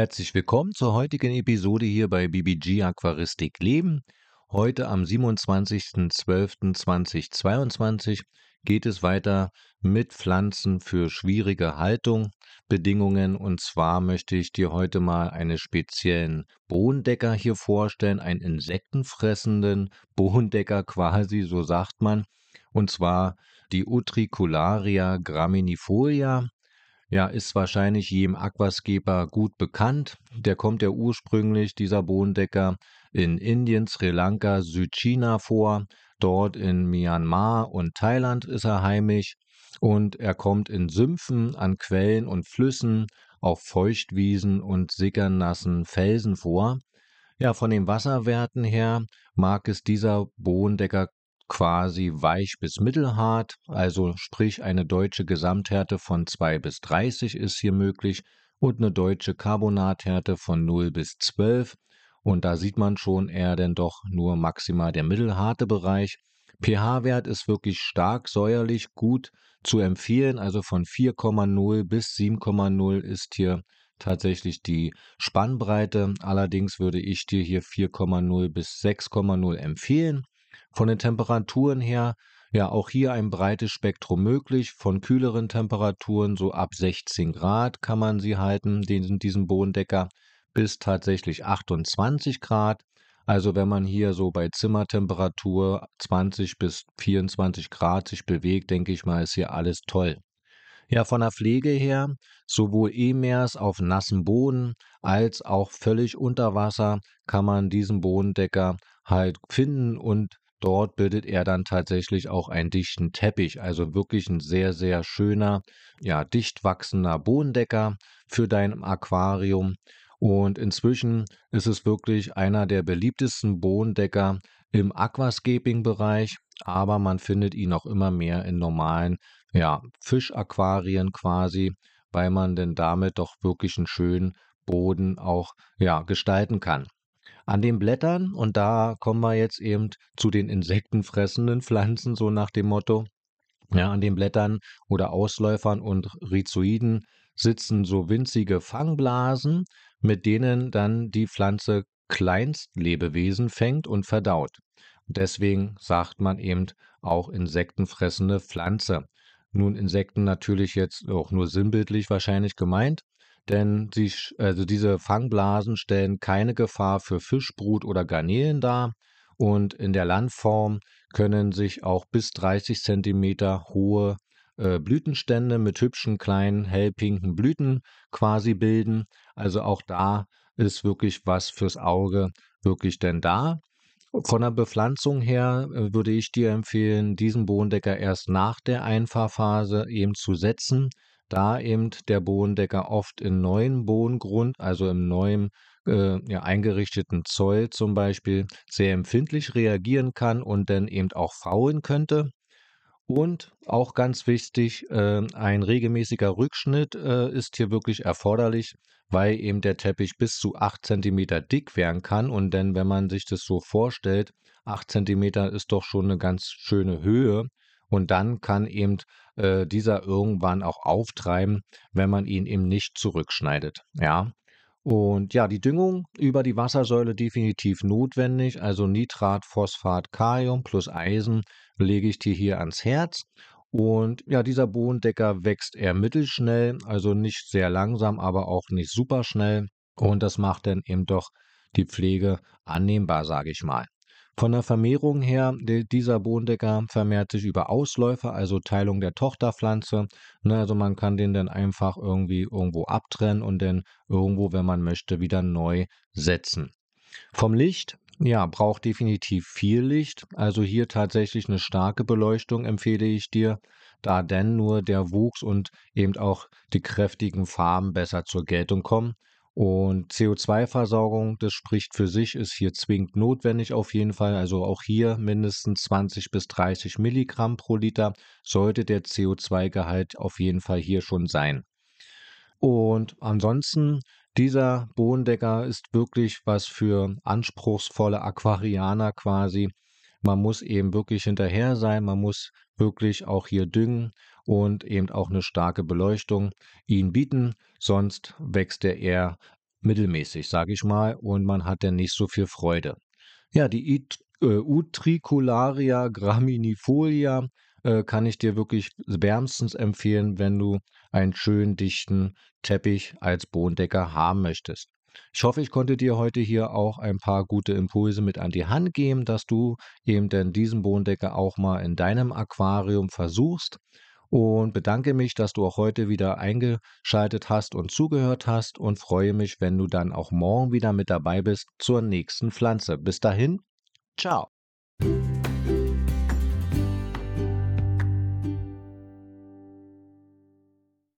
Herzlich willkommen zur heutigen Episode hier bei BBG Aquaristik Leben. Heute am 27.12.2022 geht es weiter mit Pflanzen für schwierige Haltungbedingungen. Und zwar möchte ich dir heute mal einen speziellen Bohnendecker hier vorstellen, einen insektenfressenden Bohnendecker quasi, so sagt man. Und zwar die Utricularia graminifolia. Ja, ist wahrscheinlich jedem Aquascaper gut bekannt. Der kommt ja ursprünglich, dieser Bohnendecker, in Indien, Sri Lanka, Südchina vor. Dort in Myanmar und Thailand ist er heimisch. Und er kommt in Sümpfen, an Quellen und Flüssen, auf Feuchtwiesen und sickernassen Felsen vor. Ja, von den Wasserwerten her mag es dieser Bohnendecker quasi weich bis mittelhart, also sprich eine deutsche Gesamthärte von 2 bis 30 ist hier möglich und eine deutsche Carbonathärte von 0 bis 12 und da sieht man schon eher denn doch nur maximal der mittelharte Bereich. pH-Wert ist wirklich stark säuerlich gut zu empfehlen, also von 4,0 bis 7,0 ist hier tatsächlich die Spannbreite. Allerdings würde ich dir hier 4,0 bis 6,0 empfehlen. Von den Temperaturen her, ja, auch hier ein breites Spektrum möglich. Von kühleren Temperaturen, so ab 16 Grad kann man sie halten, diesen, diesen Bodendecker bis tatsächlich 28 Grad. Also wenn man hier so bei Zimmertemperatur 20 bis 24 Grad sich bewegt, denke ich mal, ist hier alles toll. Ja, von der Pflege her, sowohl E-Mers auf nassem Boden als auch völlig unter Wasser kann man diesen Bodendecker halt finden und dort bildet er dann tatsächlich auch einen dichten Teppich, also wirklich ein sehr, sehr schöner, ja, dicht wachsender Bodendecker für dein Aquarium. Und inzwischen ist es wirklich einer der beliebtesten Bodendecker im Aquascaping-Bereich, aber man findet ihn auch immer mehr in normalen ja, Fischaquarien quasi, weil man denn damit doch wirklich einen schönen Boden auch ja, gestalten kann. An den Blättern, und da kommen wir jetzt eben zu den insektenfressenden Pflanzen, so nach dem Motto, ja, an den Blättern oder Ausläufern und Rhizoiden sitzen so winzige Fangblasen, mit denen dann die Pflanze Kleinstlebewesen fängt und verdaut. Deswegen sagt man eben auch insektenfressende Pflanze. Nun Insekten natürlich jetzt auch nur sinnbildlich wahrscheinlich gemeint, denn sie, also diese Fangblasen stellen keine Gefahr für Fischbrut oder Garnelen dar und in der Landform können sich auch bis 30 Zentimeter hohe äh, Blütenstände mit hübschen kleinen hellpinken Blüten quasi bilden. Also auch da ist wirklich was fürs Auge wirklich denn da. Von der Bepflanzung her äh, würde ich dir empfehlen, diesen Bodendecker erst nach der Einfahrphase eben zu setzen, da eben der Bodendecker oft in neuen Bodengrund, also im neuen äh, ja, eingerichteten Zoll zum Beispiel, sehr empfindlich reagieren kann und dann eben auch faulen könnte. Und auch ganz wichtig, äh, ein regelmäßiger Rückschnitt äh, ist hier wirklich erforderlich, weil eben der Teppich bis zu 8 cm dick werden kann. Und denn, wenn man sich das so vorstellt, 8 cm ist doch schon eine ganz schöne Höhe. Und dann kann eben äh, dieser irgendwann auch auftreiben, wenn man ihn eben nicht zurückschneidet. Ja. Und ja, die Düngung über die Wassersäule definitiv notwendig. Also Nitrat, Phosphat, Kalium plus Eisen lege ich dir hier ans Herz. Und ja, dieser Bodendecker wächst eher mittelschnell, also nicht sehr langsam, aber auch nicht super schnell. Und das macht dann eben doch die Pflege annehmbar, sage ich mal. Von der Vermehrung her, dieser Bodendecker vermehrt sich über Ausläufer, also Teilung der Tochterpflanze. Ne, also man kann den dann einfach irgendwie irgendwo abtrennen und dann irgendwo, wenn man möchte, wieder neu setzen. Vom Licht, ja, braucht definitiv viel Licht. Also hier tatsächlich eine starke Beleuchtung empfehle ich dir, da denn nur der Wuchs und eben auch die kräftigen Farben besser zur Geltung kommen. Und CO2-Versorgung, das spricht für sich, ist hier zwingend notwendig auf jeden Fall. Also auch hier mindestens 20 bis 30 Milligramm pro Liter sollte der CO2-Gehalt auf jeden Fall hier schon sein. Und ansonsten, dieser Bodendecker ist wirklich was für anspruchsvolle Aquarianer quasi. Man muss eben wirklich hinterher sein, man muss wirklich auch hier düngen und eben auch eine starke Beleuchtung ihn bieten, sonst wächst er eher mittelmäßig, sage ich mal, und man hat dann nicht so viel Freude. Ja, die It äh, Utricularia graminifolia äh, kann ich dir wirklich wärmstens empfehlen, wenn du einen schönen dichten Teppich als Bodendecker haben möchtest. Ich hoffe, ich konnte dir heute hier auch ein paar gute Impulse mit an die Hand geben, dass du eben denn diesen Bodendecker auch mal in deinem Aquarium versuchst und bedanke mich, dass du auch heute wieder eingeschaltet hast und zugehört hast und freue mich, wenn du dann auch morgen wieder mit dabei bist zur nächsten Pflanze. Bis dahin, ciao.